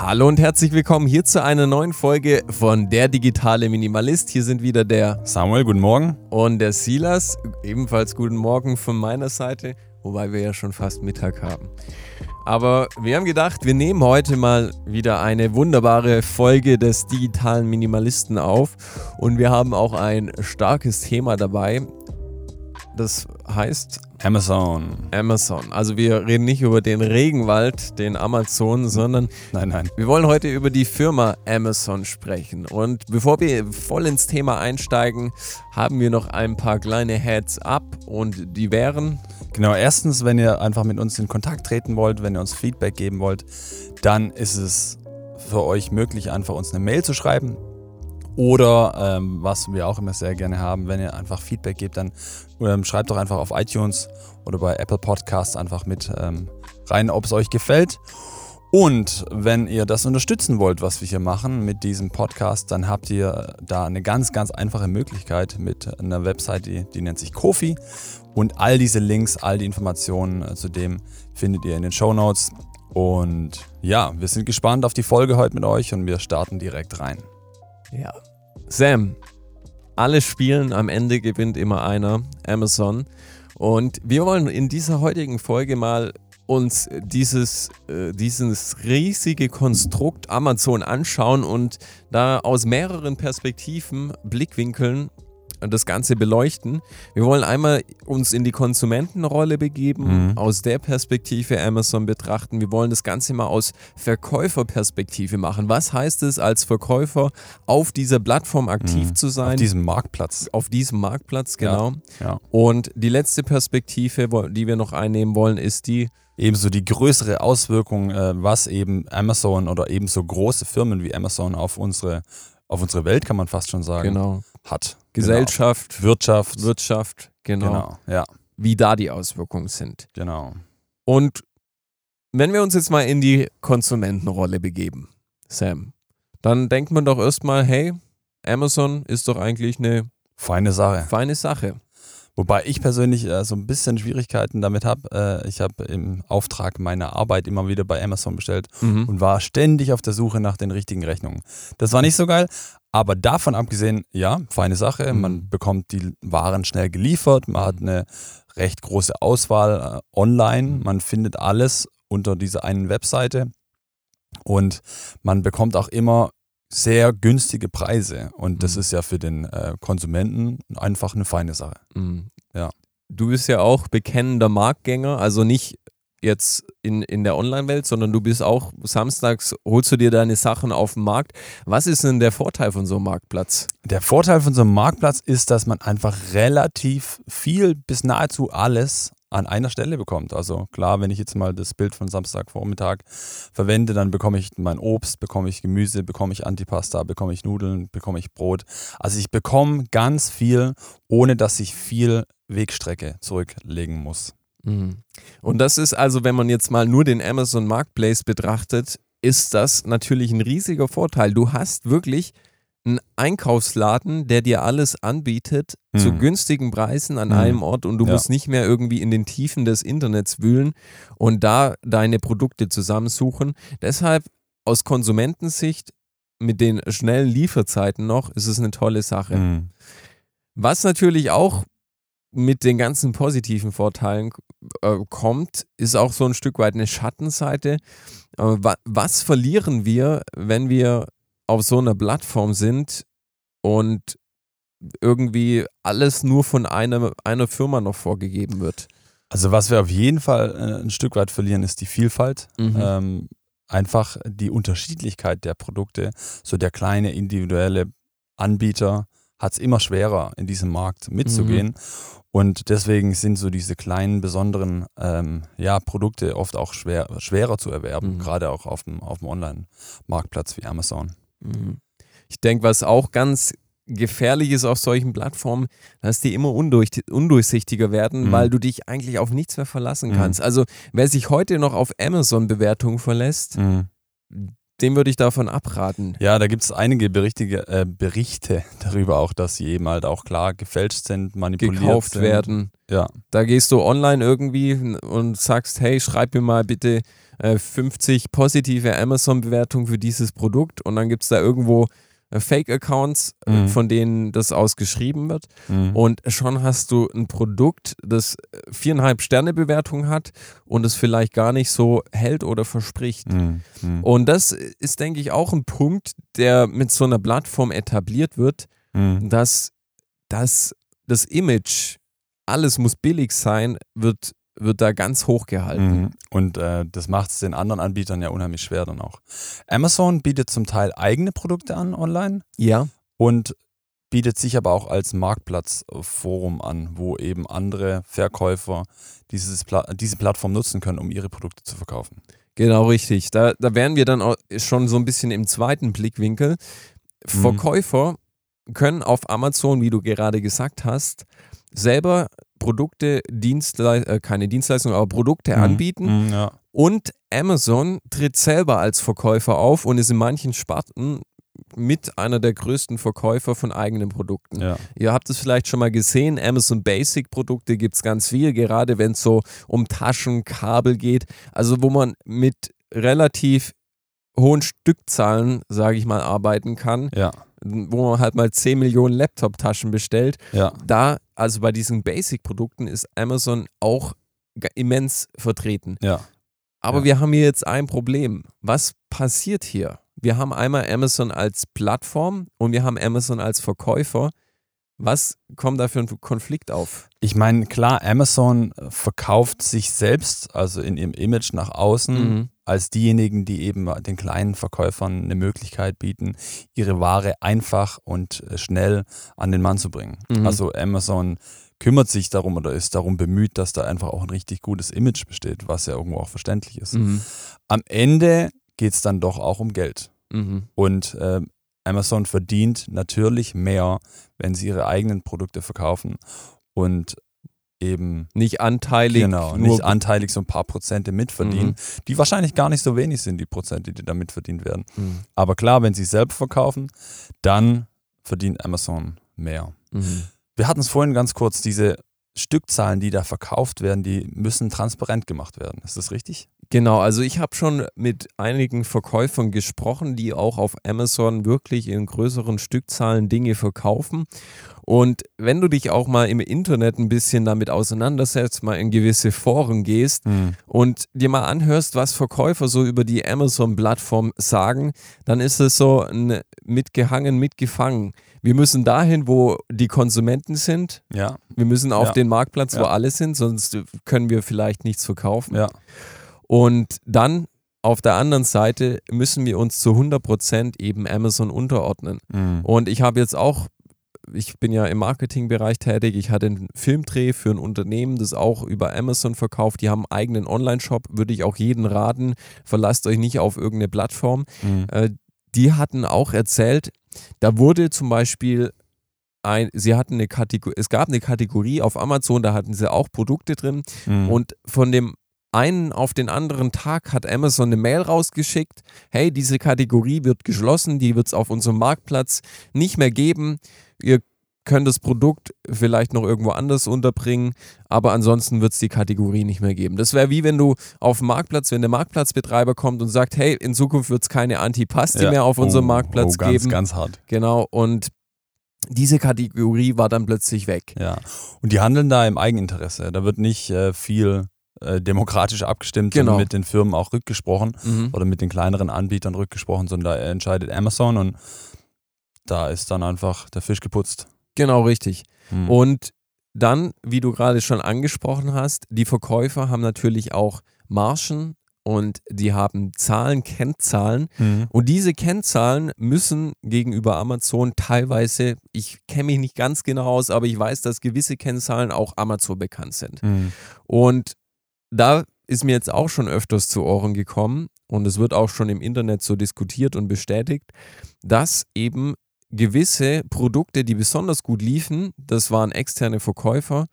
Hallo und herzlich willkommen hier zu einer neuen Folge von Der digitale Minimalist. Hier sind wieder der Samuel, guten Morgen. und der Silas. Ebenfalls guten Morgen von meiner Seite, wobei wir ja schon fast Mittag haben. Aber wir haben gedacht, wir nehmen heute mal wieder eine wunderbare Folge des digitalen Minimalisten auf und wir haben auch ein starkes Thema dabei. Das heißt Amazon. Amazon. Also wir reden nicht über den Regenwald, den Amazon, sondern Nein, nein. wir wollen heute über die Firma Amazon sprechen. Und bevor wir voll ins Thema einsteigen, haben wir noch ein paar kleine Heads up und die wären. Genau, erstens, wenn ihr einfach mit uns in Kontakt treten wollt, wenn ihr uns Feedback geben wollt, dann ist es für euch möglich, einfach uns eine Mail zu schreiben. Oder ähm, was wir auch immer sehr gerne haben, wenn ihr einfach Feedback gebt, dann ähm, schreibt doch einfach auf iTunes oder bei Apple Podcasts einfach mit ähm, rein, ob es euch gefällt. Und wenn ihr das unterstützen wollt, was wir hier machen mit diesem Podcast, dann habt ihr da eine ganz, ganz einfache Möglichkeit mit einer Website, die, die nennt sich Kofi. Und all diese Links, all die Informationen äh, zu dem findet ihr in den Show Notes. Und ja, wir sind gespannt auf die Folge heute mit euch und wir starten direkt rein. Ja. Sam, alle spielen, am Ende gewinnt immer einer. Amazon. Und wir wollen in dieser heutigen Folge mal uns dieses, äh, dieses riesige Konstrukt Amazon anschauen und da aus mehreren Perspektiven, Blickwinkeln das Ganze beleuchten. Wir wollen einmal uns in die Konsumentenrolle begeben, Mhm. aus der Perspektive Amazon betrachten. Wir wollen das Ganze mal aus Verkäuferperspektive machen. Was heißt es als Verkäufer auf dieser Plattform aktiv Mhm. zu Auf sein? diesem Marktplatz. auf diesem Marktplatz, genau. Ja. Und die letzte Perspektive, die wir noch einnehmen wollen, ist die, Ebenso die größere Auswirkung, äh, was eben Amazon oder ebenso große Firmen wie Amazon auf unsere, auf unsere Welt, kann man fast schon sagen, genau, hat. Gesellschaft, Genau. Wirtschaft. Wirtschaft, genau, Genau. Ja, wie da die Auswirkungen sind. genau. Und wenn wir uns jetzt mal in die Konsumentenrolle begeben, Sam, dann denkt man doch erstmal, hey, Amazon ist doch eigentlich eine Feine Sache. feine Sache. Wobei ich persönlich äh, so ein bisschen Schwierigkeiten damit habe. Äh, ich habe im Auftrag meiner Arbeit immer wieder bei Amazon bestellt Mhm. und war ständig auf der Suche nach den richtigen Rechnungen. Das war nicht so geil, aber davon abgesehen, ja, feine Sache. Mhm. Man bekommt die Waren schnell geliefert, man hat eine recht große Auswahl äh, online, Mhm. man findet alles unter dieser einen Webseite und man bekommt auch immer sehr günstige Preise und das Mhm. ist ja für den äh, Konsumenten einfach eine feine Sache. Mhm. Ja. Du bist ja auch bekennender Marktgänger, also nicht jetzt in, in der Online-Welt, sondern du bist auch samstags, holst du dir deine Sachen auf den Markt. Was ist denn der Vorteil von so einem Marktplatz? Der Vorteil von so einem Marktplatz ist, dass man einfach relativ viel bis nahezu alles an einer Stelle bekommt. Also klar, wenn ich jetzt mal das Bild von Samstagvormittag verwende, dann bekomme ich mein Obst, bekomme ich Gemüse, bekomme ich Antipasta, bekomme ich Nudeln, bekomme ich Brot. Also ich bekomme ganz viel, ohne dass ich viel Wegstrecke zurücklegen muss. Mhm. Und das ist also, wenn man jetzt mal nur den Amazon Marketplace betrachtet, ist das natürlich ein riesiger Vorteil. Du hast wirklich einen Einkaufsladen, der dir alles anbietet zu Mhm. günstigen Preisen an Mhm. einem Ort und du Ja. musst nicht mehr irgendwie in den Tiefen des Internets wühlen und da deine Produkte zusammensuchen. Deshalb aus Konsumentensicht mit den schnellen Lieferzeiten noch ist es eine tolle Sache. Mhm. Was natürlich auch mit den ganzen positiven Vorteilen äh, kommt, ist auch so ein Stück weit eine Schattenseite. Äh, wa was verlieren wir, wenn wir auf so einer Plattform sind und irgendwie alles nur von einer, einer Firma noch vorgegeben wird? Also was wir auf jeden Fall äh, ein Stück weit verlieren, ist die Vielfalt. Mhm. ähm, einfach die Unterschiedlichkeit der Produkte. So der kleine individuelle Anbieter hat es immer schwerer, in diesem Markt mitzugehen. Und deswegen sind so diese kleinen, besonderen ähm, ja, Produkte oft auch schwer, schwerer zu erwerben, Mhm. gerade auch auf dem, auf dem Online-Marktplatz wie Amazon. Mhm. Ich denke, was auch ganz gefährlich ist auf solchen Plattformen, dass die immer undurch, undurchsichtiger werden, Mhm. weil du dich eigentlich auf nichts mehr verlassen Mhm. kannst. Also wer sich heute noch auf Amazon-Bewertungen verlässt, dem würde ich davon abraten. Ja, da gibt es einige Berichte, äh, Berichte darüber auch, dass sie eben halt auch klar gefälscht sind, manipuliert gekauft sind. werden. Ja. Da gehst du online irgendwie und sagst, hey, schreib mir mal bitte äh, 50 positive Amazon-Bewertungen für dieses Produkt und dann gibt es da irgendwo Fake-Accounts, äh, Mhm. von denen das ausgeschrieben wird. Mhm. Und schon hast du ein Produkt, das äh, viereinhalb Sterne Bewertung hat und es vielleicht gar nicht so hält oder verspricht. Mhm. Mhm. Und das ist, denke ich, auch ein Punkt, der mit so einer Plattform etabliert wird, Mhm. dass, dass das Image, alles muss billig sein, wird, wird da ganz hoch gehalten. Mhm. Und äh, das macht es den anderen Anbietern ja unheimlich schwer dann auch. Amazon bietet zum Teil eigene Produkte an online Ja. und bietet sich aber auch als Marktplatzforum an, wo eben andere Verkäufer dieses Pla diese Plattform nutzen können, um ihre Produkte zu verkaufen. Genau richtig. Da, da wären wir dann auch schon so ein bisschen im zweiten Blickwinkel. Verkäufer können auf Amazon, wie du gerade gesagt hast, selber Produkte, Dienstle äh, keine Dienstleistungen, aber Produkte Mhm. anbieten. Mhm, ja. Und Amazon tritt selber als Verkäufer auf und ist in manchen Sparten mit einer der größten Verkäufer von eigenen Produkten. Ja. Ihr habt es vielleicht schon mal gesehen, Amazon Basic Produkte gibt es ganz viel, gerade wenn es so um Taschen, Kabel geht. Also wo man mit relativ hohen Stückzahlen, sage ich mal, arbeiten kann, Ja. wo man halt mal 10 Millionen Laptop-Taschen bestellt. Ja. Da, also bei diesen Basic-Produkten ist Amazon auch immens vertreten. Ja. Aber Ja. wir haben hier jetzt ein Problem. Was passiert hier? Wir haben einmal Amazon als Plattform und wir haben Amazon als Verkäufer. Was kommt da für ein Konflikt auf? Ich meine, klar, Amazon verkauft sich selbst, also in ihrem Image nach außen, Mhm. als diejenigen, die eben den kleinen Verkäufern eine Möglichkeit bieten, ihre Ware einfach und äh, schnell an den Mann zu bringen. Mhm. Also Amazon kümmert sich darum oder ist darum bemüht, dass da einfach auch ein richtig gutes Image besteht, was ja irgendwo auch verständlich ist. Mhm. Am Ende geht es dann doch auch um Geld. Mhm. Und äh, Amazon verdient natürlich mehr, wenn sie ihre eigenen Produkte verkaufen und eben Nicht anteilig, genau, nicht anteilig so ein paar Prozente mitverdienen, Mhm. die wahrscheinlich gar nicht so wenig sind, die Prozente, die da mitverdient werden. Mhm. Aber klar, wenn sie selbst verkaufen, dann verdient Amazon mehr. Mhm. Wir hatten es vorhin ganz kurz, diese Stückzahlen, die da verkauft werden, die müssen transparent gemacht werden. Ist das richtig? Genau, also ich habe schon mit einigen Verkäufern gesprochen, die auch auf Amazon wirklich in größeren Stückzahlen Dinge verkaufen. Und wenn du dich auch mal im Internet ein bisschen damit auseinandersetzt, mal in gewisse Foren gehst und dir mal anhörst, was Verkäufer so über die Amazon-Plattform sagen, dann ist es so ein mitgehangen, mitgefangen. Wir müssen dahin, wo die Konsumenten sind. Ja, Wir müssen auf Ja. den Marktplatz, wo Ja. alle sind, sonst können wir vielleicht nichts verkaufen. ja. Und dann auf der anderen Seite müssen wir uns zu 100% eben Amazon unterordnen. Mhm. Und ich habe jetzt auch, ich bin ja im Marketingbereich tätig, ich hatte einen Filmdreh für ein Unternehmen, das auch über Amazon verkauft. Die haben einen eigenen Online-Shop, würde ich auch jeden raten. Verlasst euch nicht auf irgendeine Plattform. Mhm. Äh, die hatten auch erzählt, da wurde zum Beispiel ein, sie hatten eine Kategorie, es gab eine Kategorie auf Amazon, da hatten sie auch Produkte drin Mhm. und von dem einen auf den anderen Tag hat Amazon eine Mail rausgeschickt, hey, diese Kategorie wird geschlossen, die wird es auf unserem Marktplatz nicht mehr geben. Ihr könnt das Produkt vielleicht noch irgendwo anders unterbringen, aber ansonsten wird es die Kategorie nicht mehr geben. Das wäre wie wenn du auf dem Marktplatz, wenn der Marktplatzbetreiber kommt und sagt, hey, in Zukunft wird es keine Antipasti Ja. mehr auf unserem Oh, Marktplatz oh, ganz, geben. Ganz hart. Genau, und diese Kategorie war dann plötzlich weg. Ja. Und die handeln da im Eigeninteresse. Da wird nicht äh, viel äh, demokratisch abgestimmt, Genau. sondern mit den Firmen auch rückgesprochen Mhm. oder mit den kleineren Anbietern rückgesprochen, sondern da entscheidet Amazon und da ist dann einfach der Fisch geputzt. Genau richtig. Hm. Und dann, wie du gerade schon angesprochen hast, die Verkäufer haben natürlich auch Margen und die haben Zahlen, Kennzahlen. Mhm. Und diese Kennzahlen müssen gegenüber Amazon teilweise, ich kenne mich nicht ganz genau aus, aber ich weiß, dass gewisse Kennzahlen auch Amazon bekannt sind. Mhm. Und da ist mir jetzt auch schon öfters zu Ohren gekommen und es wird auch schon im Internet so diskutiert und bestätigt, dass eben gewisse Produkte, die besonders gut liefen, das waren externe Verkäufer,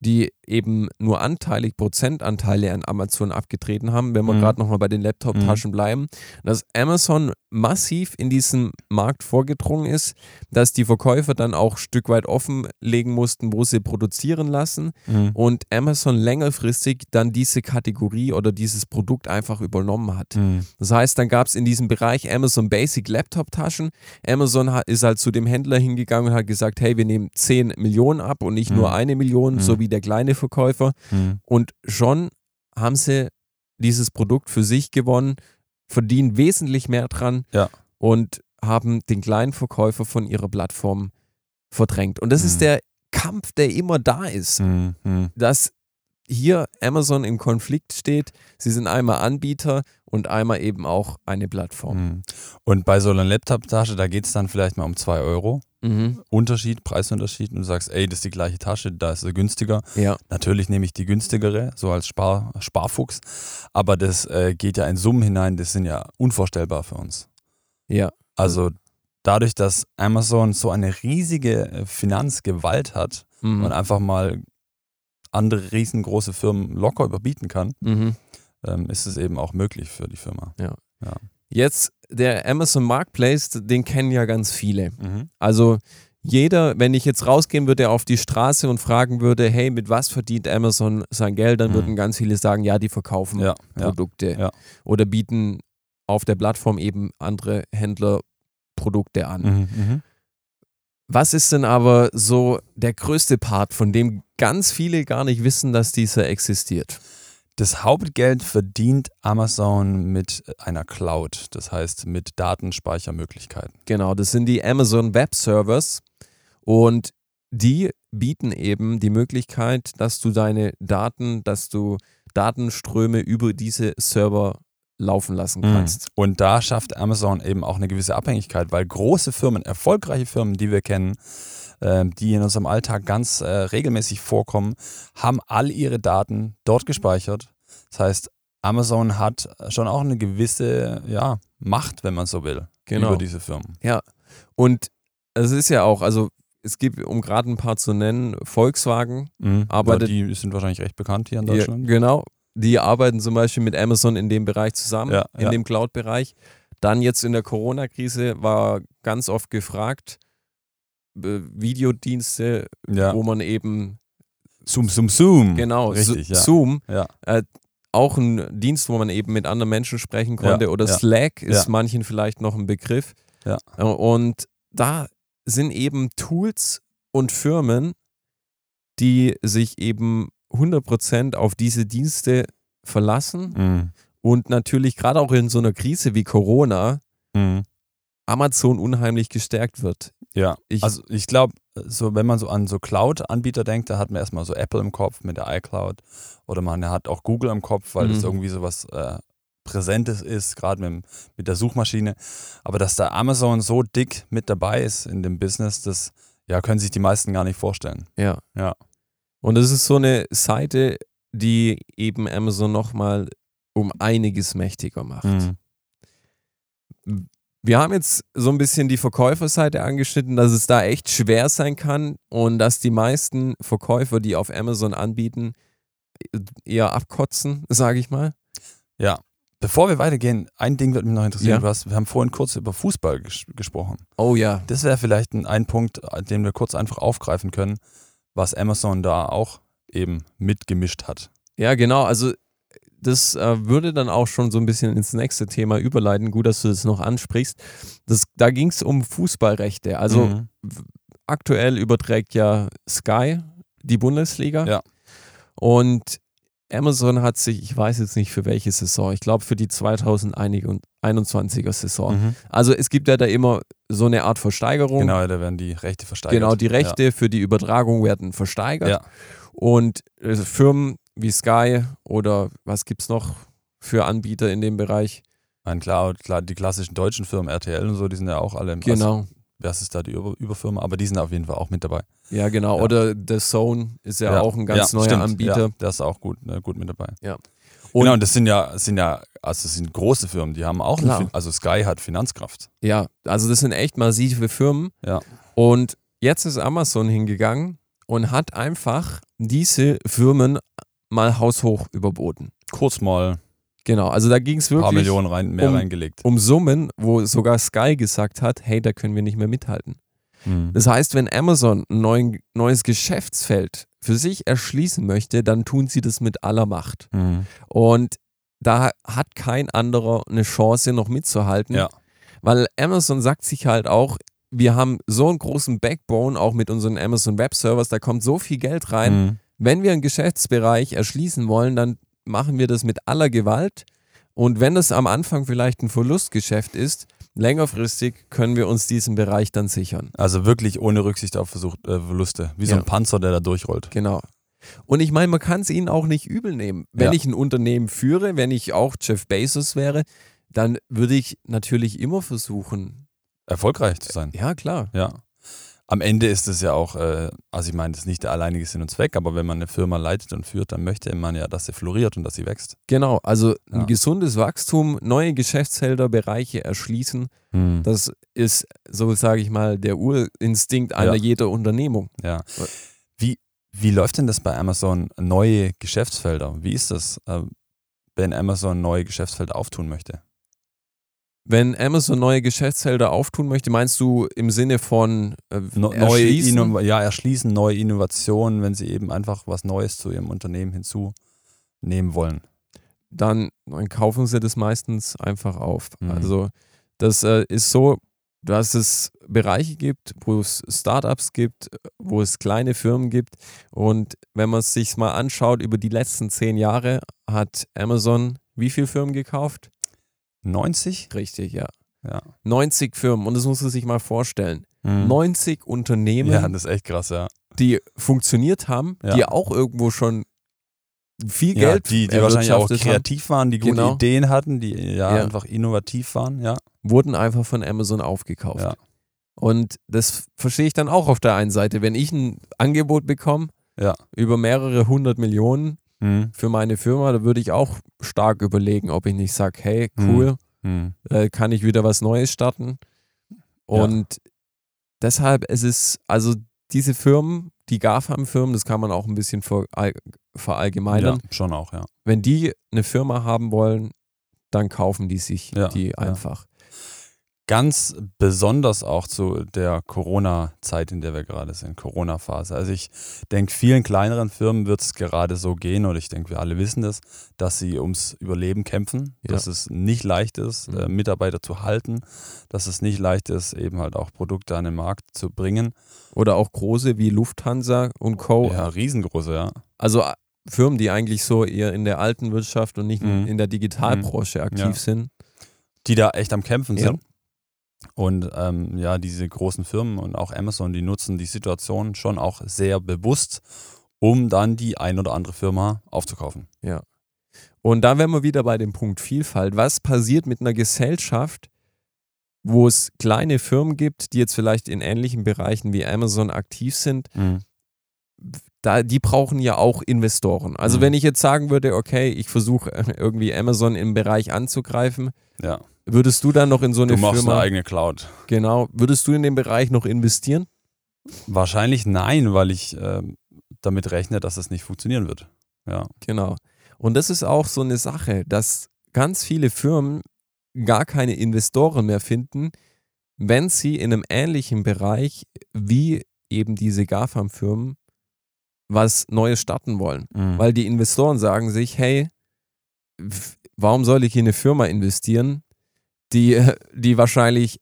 die eben nur anteilig Prozentanteile an Amazon abgetreten haben, wenn wir Mhm. gerade nochmal bei den Laptop-Taschen bleiben, dass Amazon massiv in diesen Markt vorgedrungen ist, dass die Verkäufer dann auch ein Stück weit offenlegen mussten, wo sie produzieren lassen Mhm. und Amazon längerfristig dann diese Kategorie oder dieses Produkt einfach übernommen hat. Mhm. Das heißt, dann gab es in diesem Bereich Amazon Basic Laptop-Taschen. Amazon hat, ist halt zu dem Händler hingegangen und hat gesagt, hey, wir nehmen 10 Millionen ab und nicht Mhm. nur eine Million, Mhm. so wie der kleine Verkäufer. Mhm. Und schon haben sie dieses Produkt für sich gewonnen, verdienen wesentlich mehr dran Ja. und haben den kleinen Verkäufer von ihrer Plattform verdrängt. Und das ist Mhm. der Kampf, der immer da ist Mhm. Mhm. dass hier Amazon im Konflikt steht. Sie sind einmal Anbieter und einmal eben auch eine Plattform. Mhm. Und bei so einer Laptop-Tasche, da geht es dann vielleicht mal um 2 Euro. Mhm. Unterschied, Preisunterschied und du sagst, ey, das ist die gleiche Tasche, da ist sie günstiger. Ja, Natürlich nehme ich die günstigere, so als Spar Sparfuchs, aber das äh, geht ja in Summen hinein, das sind ja unvorstellbar für uns. ja, Also dadurch, dass Amazon so eine riesige äh, Finanzgewalt hat mhm. und einfach mal andere riesengroße Firmen locker überbieten kann, Mhm. ähm, ist es eben auch möglich für die Firma. Jetzt der Amazon Marketplace, den kennen ja ganz viele. Mhm. Also jeder, wenn ich jetzt rausgehen würde auf die Straße und fragen würde, hey, mit was verdient Amazon sein Geld, dann Mhm. würden ganz viele sagen, ja, die verkaufen Ja. Produkte ja. oder bieten auf der Plattform eben andere Händler Produkte an. Mhm. Mhm. Was ist denn aber so der größte Part, von dem ganz viele gar nicht wissen, dass dieser existiert? Das Hauptgeld verdient Amazon mit einer Cloud, das heißt mit Datenspeichermöglichkeiten. Genau, das sind die Amazon Web Servers und die bieten eben die Möglichkeit, dass du deine Daten, dass du Datenströme über diese Server laufen lassen kannst. Und da schafft Amazon eben auch eine gewisse Abhängigkeit, weil große Firmen, erfolgreiche Firmen, die wir kennen, die in unserem Alltag ganz äh, regelmäßig vorkommen, haben all ihre Daten dort gespeichert. Das heißt, Amazon hat schon auch eine gewisse ja, Macht, wenn man so will, Genau. über diese Firmen. Und es ist ja auch, also es gibt, um gerade ein paar zu nennen, Volkswagen, Mhm. Aber Weil die sind wahrscheinlich recht bekannt hier in Ja, Deutschland. genau. Die arbeiten zum Beispiel mit Amazon in dem Bereich zusammen, Ja, in ja. dem Cloud-Bereich. Dann jetzt in der Corona-Krise war ganz oft gefragt, Videodienste, Ja. wo man eben, Zoom, Zoom, Zoom. genau, Richtig, ja. Zoom, Ja. auch ein Dienst, wo man eben mit anderen Menschen sprechen konnte. Ja, Oder. Slack ist manchen vielleicht noch ein Begriff. Ja. Äh, Und da sind eben Tools und Firmen, die sich eben 100% auf diese Dienste verlassen Mhm. und natürlich gerade auch in so einer Krise wie Corona Mhm. Amazon unheimlich gestärkt wird. Ja, Ich- also ich glaube, so, wenn man so an so Cloud-Anbieter denkt, da hat man erstmal so Apple im Kopf mit der iCloud oder man hat auch Google im Kopf, weil das Mhm. irgendwie so was äh, Präsentes ist, gerade mit, mit der Suchmaschine. Aber dass da Amazon so dick mit dabei ist in dem Business, das ja, können sich die meisten gar nicht vorstellen. Ja. Ja. Und es ist so eine Seite, die eben Amazon nochmal um einiges mächtiger macht. Mhm. Wir haben jetzt so ein bisschen die Verkäuferseite angeschnitten, dass es da echt schwer sein kann und dass die meisten Verkäufer, die auf Amazon anbieten, eher abkotzen, sage ich mal. Ja. Bevor wir weitergehen, ein Ding würde mich noch interessieren. Ja. Du hast, wir haben vorhin kurz über Fußball ges gesprochen. Oh ja. Das wäre vielleicht ein, ein Punkt, den wir kurz einfach aufgreifen können, was Amazon da auch eben mitgemischt hat. Ja, genau. Also das äh, würde dann auch schon so ein bisschen ins nächste Thema überleiten. Gut, dass du das noch ansprichst. Das, da ging es um Fußballrechte. Also Mhm. aktuell überträgt ja Sky die Bundesliga. Ja. Und Amazon hat sich, ich weiß jetzt nicht für welche Saison, ich glaube für die 2021er Saison. Mhm. Also es gibt ja da immer so eine Art Versteigerung. Genau, da werden die Rechte versteigert. Genau, die Rechte für die Übertragung werden versteigert. Ja. Und äh, Firmen wie Sky oder was gibt es noch für Anbieter in dem Bereich? Nein, klar, klar, die klassischen deutschen Firmen, RTL und so, die sind ja auch alle. Also, Genau. was ist da die Über Überfirma? Aber die sind auf jeden Fall auch mit dabei. Ja, genau. Ja. Oder The Zone ist ja, auch ein ganz ja, neuer stimmt. Anbieter. Ja, der ist auch gut, ne, gut mit dabei. Und genau, und das sind ja, sind ja, also das sind große Firmen, die haben auch, eine also Sky hat Finanzkraft. Ja, also das sind echt massive Firmen. Ja. Und jetzt ist Amazon hingegangen und hat einfach diese Firmen mal haushoch überboten. Kurz mal Genau, also da ging es ein paar wirklich Millionen rein, mehr um- reingelegt. um Summen, wo sogar Sky gesagt hat, hey, da können wir nicht mehr mithalten. Mhm. Das heißt, wenn Amazon ein neuen, neues Geschäftsfeld für sich erschließen möchte, dann tun sie das mit aller Macht. Mhm. Und da hat kein anderer eine Chance, noch mitzuhalten. Ja. Weil Amazon sagt sich halt auch, wir haben so einen großen Backbone, auch mit unseren Amazon Web Servers, da kommt so viel Geld rein. Mhm. Wenn wir einen Geschäftsbereich erschließen wollen, dann machen wir das mit aller Gewalt. Und wenn das am Anfang vielleicht ein Verlustgeschäft ist, längerfristig können wir uns diesen Bereich dann sichern. Also wirklich ohne Rücksicht auf Versuch, äh, Verluste. Wie so Ja. ein Panzer, der da durchrollt. Genau. Und ich meine, man kann es ihnen auch nicht übel nehmen. Wenn Ja. ich ein Unternehmen führe, wenn ich auch Jeff Bezos wäre, dann würde ich natürlich immer versuchen. Erfolgreich zu sein. Ja, klar. Ja. Am Ende ist es ja auch, äh, also ich meine, das ist nicht der alleinige Sinn und Zweck, aber wenn man eine Firma leitet und führt, dann möchte man ja, dass sie floriert und dass sie wächst. Genau. Also ein Ja. gesundes Wachstum, neue Geschäftsfelder, Bereiche erschließen, das ist, so sage ich mal, der Urinstinkt einer Ja. jeder Unternehmung. Ja. Wie, wie läuft denn das bei Amazon? Neue Geschäftsfelder. Wie ist das, äh, wenn Amazon neue Geschäftsfelder auftun möchte? Wenn Amazon neue Geschäftsfelder auftun möchte, meinst du im Sinne von äh, No, neue ja, erschließen, neue Innovationen, wenn sie eben einfach was Neues zu ihrem Unternehmen hinzunehmen wollen. dann, dann kaufen sie das meistens einfach auf. Mhm. Also das äh, ist so, dass es Bereiche gibt, wo es Startups gibt, wo es kleine Firmen gibt. Und wenn man es sich mal anschaut, über die letzten zehn Jahre hat Amazon wie viele Firmen gekauft? 90? Richtig, ja. Ja. 90 Firmen. Und das muss man sich mal vorstellen. Mhm. 90 Unternehmen, Ja, das ist echt krass, ja. die funktioniert haben, Ja. die auch irgendwo schon viel ja Geld die, die wahrscheinlich auch erwirtschaftet haben. kreativ waren, die gute Genau. Ideen hatten, die ja, Ja. einfach innovativ waren, ja. wurden einfach von Amazon aufgekauft. Ja. Und das verstehe ich dann auch auf der einen Seite. Wenn ich ein Angebot bekomme über mehrere hundert Millionen Mhm. für meine Firma, da würde ich auch stark überlegen, ob ich nicht sage, hey, cool, Mhm. äh, kann ich wieder was Neues starten. Und deshalb, es ist, also diese Firmen, die GAFAM-Firmen, das kann man auch ein bisschen verall- verallgemeinern. Ja, schon auch, ja. Wenn die eine Firma haben wollen, dann kaufen die sich Ja, die ja. einfach. Ganz besonders auch zu der Corona-Zeit, in der wir gerade sind, Corona-Phase. Also ich denke, vielen kleineren Firmen wird es gerade so gehen, oder ich denke, wir alle wissen das, dass sie ums Überleben kämpfen, Ja. dass es nicht leicht ist, Mhm. äh, Mitarbeiter zu halten, dass es nicht leicht ist, eben halt auch Produkte an den Markt zu bringen. Oder auch große wie Lufthansa und Co. Ja, riesengroße, ja. Also äh, Firmen, die eigentlich so eher in der alten Wirtschaft und nicht Mhm. in der Digitalbranche aktiv Ja. sind. die da echt am Kämpfen sind. Und ähm, ja, diese großen Firmen und auch Amazon, die nutzen die Situation schon auch sehr bewusst, um dann die ein oder andere Firma aufzukaufen. Und da wären wir wieder bei dem Punkt Vielfalt. Was passiert mit einer Gesellschaft, wo es kleine Firmen gibt, die jetzt vielleicht in ähnlichen Bereichen wie Amazon aktiv sind? Da, die brauchen ja auch Investoren. Also Mhm. wenn ich jetzt sagen würde, okay, ich versuche äh, irgendwie Amazon im Bereich anzugreifen, Ja, würdest du dann noch in so eine du machst Firma, eine eigene Cloud. genau, würdest du in den Bereich noch investieren? Wahrscheinlich nein, weil ich ähm, damit rechne, dass es nicht funktionieren wird. Ja, Genau. Und das ist auch so eine Sache, dass ganz viele Firmen gar keine Investoren mehr finden, wenn sie in einem ähnlichen Bereich wie eben diese GAFAM-Firmen was Neues starten wollen. Mhm. Weil die Investoren sagen sich, hey, warum soll ich in eine Firma investieren, die, die wahrscheinlich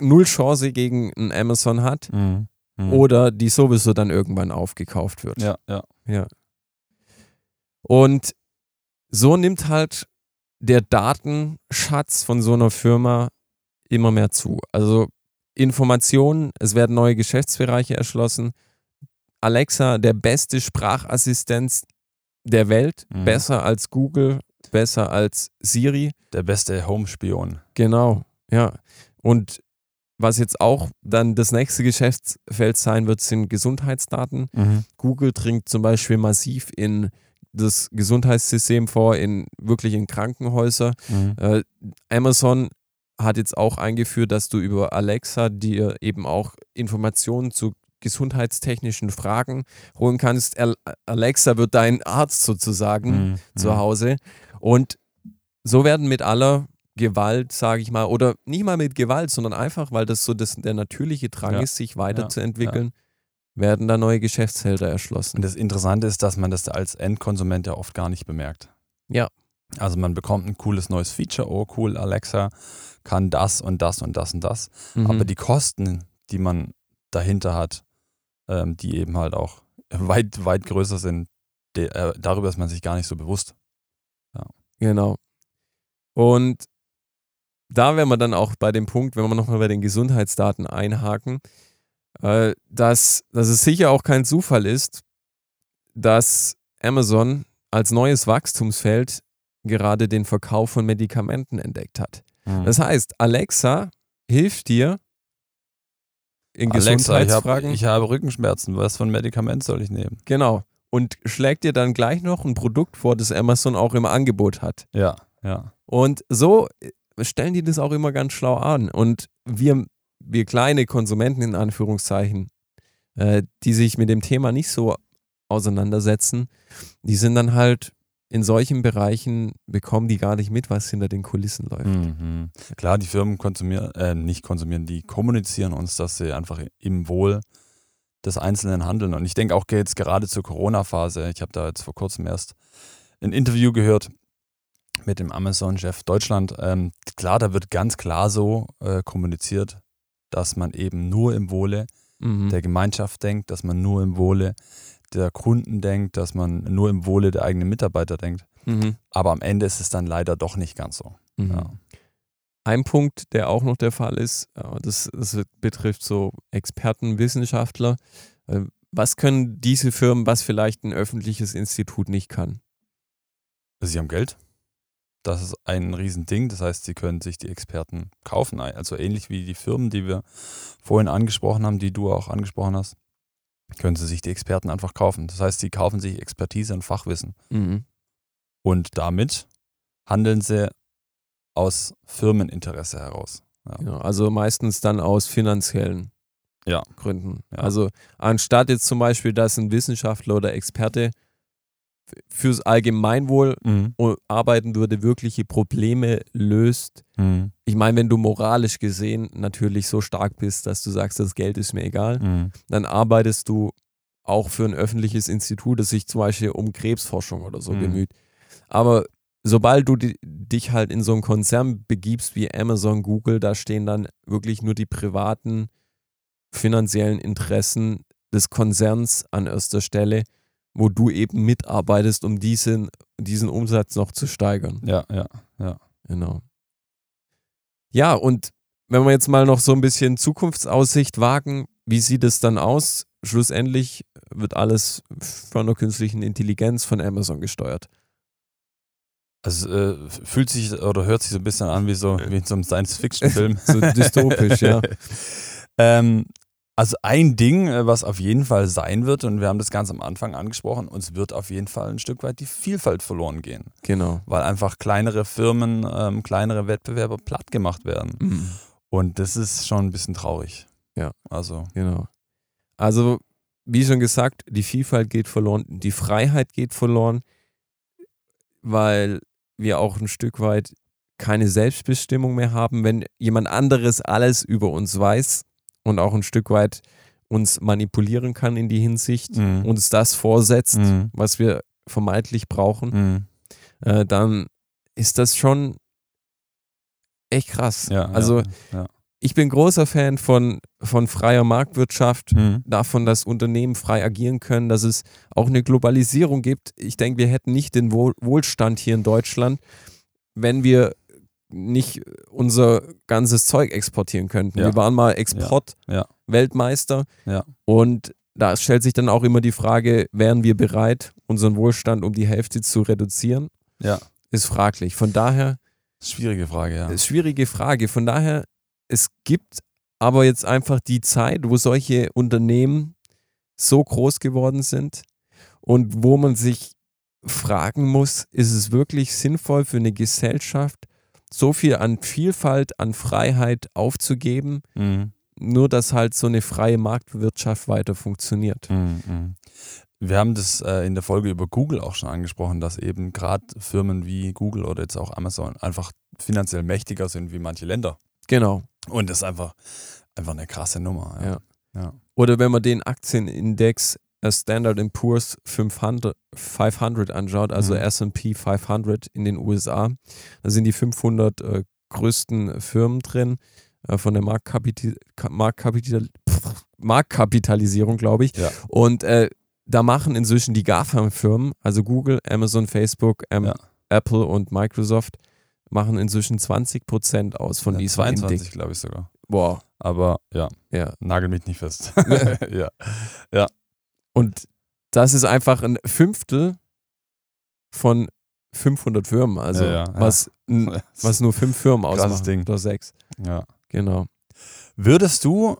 null Chance gegen ein Amazon hat Mhm. Mhm. oder die sowieso dann irgendwann aufgekauft wird. ja, ja. Ja. Und so nimmt halt der Datenschatz von so einer Firma immer mehr zu. Also Informationen, es werden neue Geschäftsbereiche erschlossen. Alexa, der beste Sprachassistent der Welt, Mhm. besser als Google, besser als Siri. Der beste Home-Spion. Genau, ja. Und was jetzt auch dann das nächste Geschäftsfeld sein wird, sind Gesundheitsdaten. Google dringt zum Beispiel massiv in das Gesundheitssystem vor, in wirklich in Krankenhäuser. Mhm. Äh, Amazon hat jetzt auch eingeführt, dass du über Alexa dir eben auch Informationen zu gesundheitstechnischen Fragen holen kannst. Alexa wird dein Arzt sozusagen Mhm. zu Mhm. Hause. Und so werden mit aller Gewalt, sage ich mal, oder nicht mal mit Gewalt, sondern einfach, weil das so das, der natürliche Drang Ja. ist, sich weiterzuentwickeln, werden da neue Geschäftsfelder erschlossen. Und das Interessante ist, dass man das als Endkonsument ja oft gar nicht bemerkt. Ja. Also man bekommt ein cooles neues Feature, oh cool, Alexa kann das und das und das und das. Mhm. Aber die Kosten, die man dahinter hat, ähm, die eben halt auch weit, weit größer sind, de, äh, darüber ist man sich gar nicht so bewusst. Genau. Und da wären wir dann auch bei dem Punkt, wenn wir nochmal bei den Gesundheitsdaten einhaken, äh, dass, dass es sicher auch kein Zufall ist, dass Amazon als neues Wachstumsfeld gerade den Verkauf von Medikamenten entdeckt hat. Das heißt, Alexa hilft dir in Alexa, ich Gesundheitsfragen. habe ich habe Rückenschmerzen, was für ein Medikament soll ich nehmen? genau. Und schlägt dir dann gleich noch ein Produkt vor, das Amazon auch im Angebot hat. Ja, ja. Und so äh, stellen die das auch immer ganz schlau an. Und wir, wir kleine Konsumenten in Anführungszeichen, äh, die sich mit dem Thema nicht so auseinandersetzen, die sind dann halt in solchen Bereichen, bekommen die gar nicht mit, was hinter den Kulissen läuft. Mhm. Klar, die Firmen konsumieren, äh, nicht konsumieren, die kommunizieren uns, dass sie einfach im Wohl des Einzelnen handeln. Und ich denke auch jetzt gerade zur Corona-Phase, ich habe da jetzt vor kurzem erst ein Interview gehört mit dem Amazon-Chef Deutschland. Ähm, klar, da wird ganz klar so äh, kommuniziert, dass man eben nur im Wohle Mhm. der Gemeinschaft denkt, dass man nur im Wohle der Kunden denkt, dass man nur im Wohle der eigenen Mitarbeiter denkt. Mhm. Aber am Ende ist es dann leider doch nicht ganz so. Mhm. Ja. Ein Punkt, der auch noch der Fall ist, äh, das, das betrifft so Experten, Wissenschaftler. Äh, Was können diese Firmen, was vielleicht ein öffentliches Institut nicht kann? Sie haben Geld. Das ist ein Riesending. Das heißt, sie können sich die Experten kaufen. Also ähnlich wie die Firmen, die wir vorhin angesprochen haben, die du auch angesprochen hast, können sie sich die Experten einfach kaufen. Das heißt, sie kaufen sich Expertise und Fachwissen. Mhm. Und damit handeln sie aus Firmeninteresse heraus. Ja. Ja, also meistens dann aus finanziellen Ja. Gründen. Ja. Also anstatt jetzt zum Beispiel, dass ein Wissenschaftler oder Experte fürs Allgemeinwohl Mhm. arbeiten würde, wirkliche Probleme löst. Mhm. Ich meine, wenn du moralisch gesehen natürlich so stark bist, dass du sagst, das Geld ist mir egal, Mhm. dann arbeitest du auch für ein öffentliches Institut, das sich zum Beispiel um Krebsforschung oder so Mhm. bemüht. Aber sobald du di dich halt in so einen Konzern begibst wie Amazon, Google, da stehen dann wirklich nur die privaten finanziellen Interessen des Konzerns an erster Stelle, wo du eben mitarbeitest, um diesen, diesen Umsatz noch zu steigern. Ja, ja, ja. Genau. Ja, und wenn wir jetzt mal noch so ein bisschen Zukunftsaussicht wagen, wie sieht es dann aus? Schlussendlich wird alles von der künstlichen Intelligenz von Amazon gesteuert. Also äh, fühlt sich oder hört sich so ein bisschen an wie so wie in so einem Science-Fiction-Film. So dystopisch, ja. ähm, also ein Ding, äh, was auf jeden Fall sein wird, und wir haben das ganz am Anfang angesprochen, uns wird auf jeden Fall ein Stück weit die Vielfalt verloren gehen, Genau. weil einfach kleinere Firmen, ähm, kleinere Wettbewerber platt gemacht werden. Mhm. Und das ist schon ein bisschen traurig. Ja. Also, Genau. Also, wie schon gesagt, die Vielfalt geht verloren, die Freiheit geht verloren, weil wir auch ein Stück weit keine Selbstbestimmung mehr haben, wenn jemand anderes alles über uns weiß und auch ein Stück weit uns manipulieren kann in die Hinsicht, Mhm. uns das vorsetzt, Mhm. was wir vermeintlich brauchen, mhm. äh, dann ist das schon echt krass. ja, also ja, ich bin großer Fan von, von freier Marktwirtschaft, ja. Mhm. davon, dass Unternehmen frei agieren können, dass es auch eine Globalisierung gibt. Ich denke, wir hätten nicht den Wohl Wohlstand hier in Deutschland, wenn wir nicht unser ganzes Zeug exportieren könnten. Ja. Wir waren mal Ja. Export-Weltmeister Ja. und da stellt sich dann auch immer die Frage, wären wir bereit, unseren Wohlstand um die Hälfte zu reduzieren? Ja. Ist fraglich. Von daher Schwierige Frage, ja. ist schwierige Frage. Von daher, es gibt aber jetzt einfach die Zeit, wo solche Unternehmen so groß geworden sind und wo man sich fragen muss, ist es wirklich sinnvoll für eine Gesellschaft, so viel an Vielfalt, an Freiheit aufzugeben, Mhm. nur, dass halt so eine freie Marktwirtschaft weiter funktioniert. Mhm, mhm. Wir haben das äh, in der Folge über Google auch schon angesprochen, dass eben gerade Firmen wie Google oder jetzt auch Amazon einfach finanziell mächtiger sind wie manche Länder. Genau. Und das ist einfach, einfach eine krasse Nummer. Ja. Ja. Ja. Oder wenn man den Aktienindex Standard Poor's 500, 500 anschaut, also Mhm. S&P 500 in den USA, da sind die 500 äh, größten Firmen drin äh, von der Marktkapital, Ka- Marktkapital, pff, Marktkapitalisierung, glaube ich. Ja. Und äh, da machen inzwischen die GAFAM-Firmen, also Google, Amazon, Facebook, ähm, Ja. Apple und Microsoft, machen inzwischen 20 Prozent aus von Ja, diesem 22, Index. glaube ich sogar. Boah, Aber ja, ja. nagel mich nicht fest. ja. Und das ist einfach ein Fünftel von 500 Firmen, also Ja, ja, ja. was, n- was nur fünf Firmen Krasses ausmachen. Ding. Oder sechs, ja. genau. Würdest du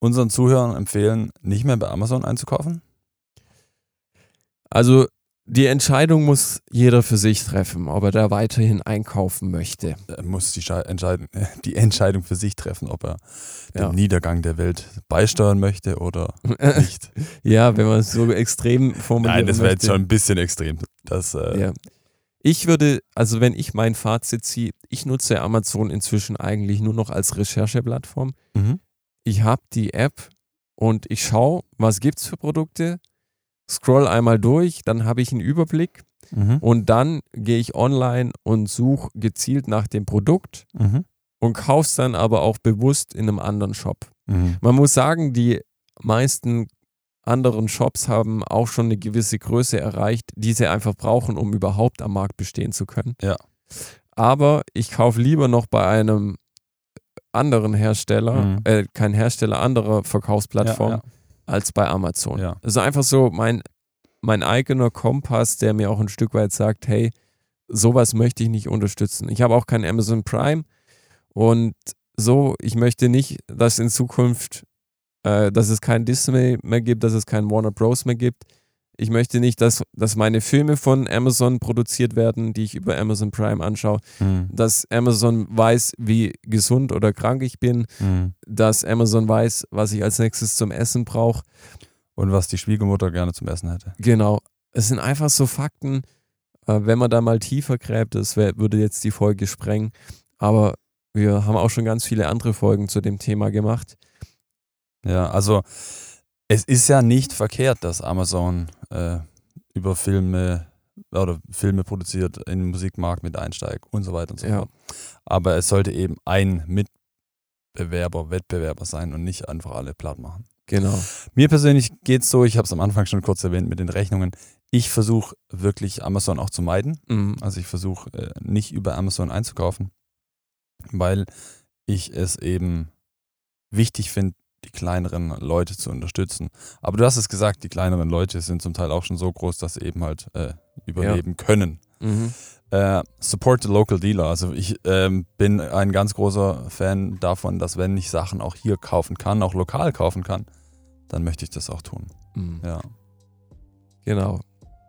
unseren Zuhörern empfehlen, nicht mehr bei Amazon einzukaufen? Also die Entscheidung muss jeder für sich treffen, ob er da weiterhin einkaufen möchte. Er muss die, Schei- entscheiden, die Entscheidung für sich treffen, ob er Ja. dem Niedergang der Welt beisteuern möchte oder nicht. ja, wenn man es so extrem formuliert Nein, das wäre jetzt schon ein bisschen extrem. Das, äh, Ja. Ich würde, also wenn ich mein Fazit ziehe, ich nutze Amazon inzwischen eigentlich nur noch als Rechercheplattform. mhm. ich habe die App und ich schaue, was gibt's für Produkte, scroll einmal durch, dann habe ich einen Überblick Mhm. und dann gehe ich online und suche gezielt nach dem Produkt Mhm. und kaufe es dann aber auch bewusst in einem anderen Shop. Mhm. Man muss sagen, die meisten anderen Shops haben auch schon eine gewisse Größe erreicht, die sie einfach brauchen, um überhaupt am Markt bestehen zu können. Ja. Aber ich kaufe lieber noch bei einem anderen Hersteller, Mhm. äh, kein Hersteller anderer Verkaufsplattform, Ja, als bei Amazon. Ja. Das ist einfach so mein, mein eigener Kompass, der mir auch ein Stück weit sagt, hey, sowas möchte ich nicht unterstützen. Ich habe auch kein Amazon Prime und so, ich möchte nicht, dass in Zukunft, äh, dass es kein Disney mehr gibt, dass es kein Warner Bros. mehr gibt. Ich möchte nicht, dass, dass meine Filme von Amazon produziert werden, die ich über Amazon Prime anschaue. Mhm. dass Amazon weiß, wie gesund oder krank ich bin, Mhm. dass Amazon weiß, was ich als nächstes zum Essen brauche. Und was die Schwiegermutter gerne zum Essen hätte. Genau. Es sind einfach so Fakten, äh, wenn man da mal tiefer gräbt, das wär, würde jetzt die Folge sprengen. Aber wir haben auch schon ganz viele andere Folgen zu dem Thema gemacht. Ja, also es ist ja nicht verkehrt, dass Amazon äh, über Filme oder Filme produziert, in den Musikmarkt mit einsteigt und so weiter und so Ja. fort. Aber es sollte eben ein Mitbewerber, Wettbewerber sein und nicht einfach alle platt machen. Genau. Mir persönlich geht es so, ich habe es am Anfang schon kurz erwähnt mit den Rechnungen. Ich versuche wirklich Amazon auch zu meiden. Mhm. Also ich versuche äh, nicht über Amazon einzukaufen, weil ich es eben wichtig finde, die kleineren Leute zu unterstützen. Aber du hast es gesagt, die kleineren Leute sind zum Teil auch schon so groß, dass sie eben halt äh, überleben können. Mhm. Äh, support the local dealer. Also ich ähm, bin ein ganz großer Fan davon, dass wenn ich Sachen auch hier kaufen kann, auch lokal kaufen kann, dann möchte ich das auch tun. Mhm. Ja. Genau.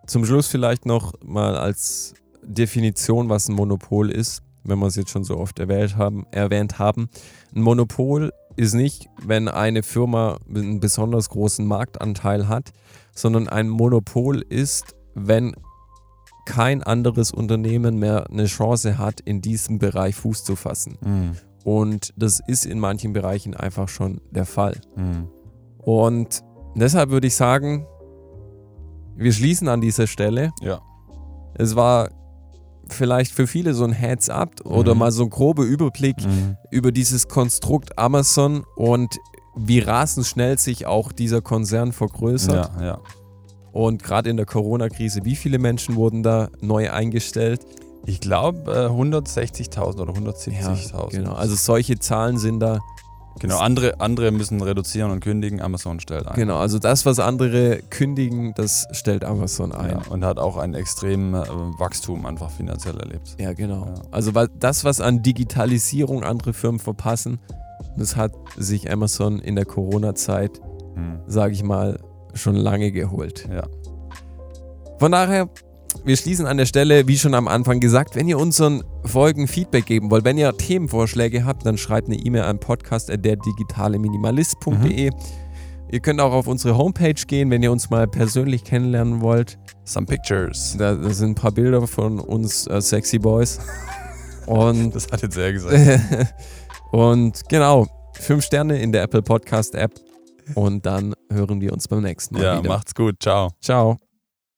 Zum Schluss vielleicht noch mal als Definition, was ein Monopol ist, wenn wir es jetzt schon so oft erwähnt haben. Erwähnt haben. Ein Monopol ist nicht, wenn eine Firma einen besonders großen Marktanteil hat, sondern ein Monopol ist, wenn kein anderes Unternehmen mehr eine Chance hat, in diesem Bereich Fuß zu fassen. Mhm. Und das ist in manchen Bereichen einfach schon der Fall. Mhm. Und deshalb würde ich sagen, wir schließen an dieser Stelle. Ja. Es war vielleicht für viele so ein Heads-up oder Mhm. mal so ein grober Überblick Mhm. über dieses Konstrukt Amazon und wie rasend schnell sich auch dieser Konzern vergrößert. Ja, ja. Und gerade in der Corona-Krise, wie viele Menschen wurden da neu eingestellt? Ich glaube äh, 160.000 oder 170.000. genau. Also solche Zahlen sind da. Genau, andere, andere müssen reduzieren und kündigen, Amazon stellt ein. Genau, also das, was andere kündigen, das stellt Amazon ein. Ja, und hat auch ein extremes äh, Wachstum einfach finanziell erlebt. Ja, genau. Ja. Also das, was an Digitalisierung andere Firmen verpassen, das hat sich Amazon in der Corona-Zeit, Hm. sage ich mal, schon lange geholt. Ja. Von daher wir schließen an der Stelle, wie schon am Anfang gesagt, wenn ihr unseren Folgen Feedback geben wollt, wenn ihr Themenvorschläge habt, dann schreibt eine E-Mail an podcast.derdigitaleminimalist.de. Mhm. Ihr könnt auch auf unsere Homepage gehen, wenn ihr uns mal persönlich kennenlernen wollt. Some pictures. Da, sind ein paar Bilder von uns äh, Sexy Boys. Und das hat jetzt sehr gesagt. und genau, fünf Sterne in der Apple Podcast App. Und dann hören wir uns beim nächsten Mal ja, wieder. macht's gut. Ciao. Ciao.